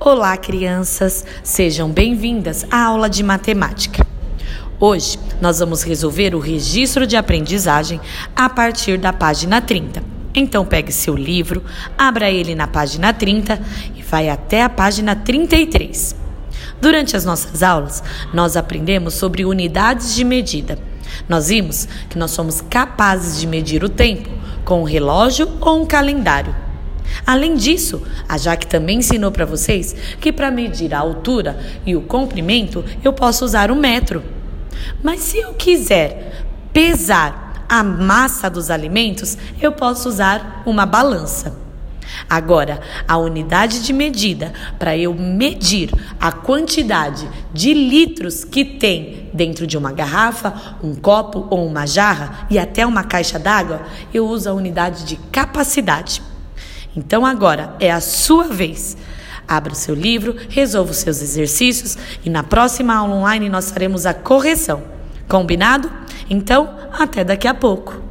Olá, crianças! Sejam bem-vindas à aula de matemática. Hoje nós vamos resolver o registro de aprendizagem a partir da página 30. Então, pegue seu livro, abra ele na página 30 e vai até a página 33. Durante as nossas aulas, nós aprendemos sobre unidades de medida. Nós vimos que nós somos capazes de medir o tempo com um relógio ou um calendário. Além disso, a Jaque também ensinou para vocês que para medir a altura e o comprimento eu posso usar o metro. Mas se eu quiser pesar a massa dos alimentos, eu posso usar uma balança. Agora, a unidade de medida para eu medir a quantidade de litros que tem dentro de uma garrafa, um copo ou uma jarra e até uma caixa d'água, eu uso a unidade de capacidade. Então agora é a sua vez. Abra o seu livro, resolva os seus exercícios e na próxima aula online nós faremos a correção. Combinado? Então, até daqui a pouco.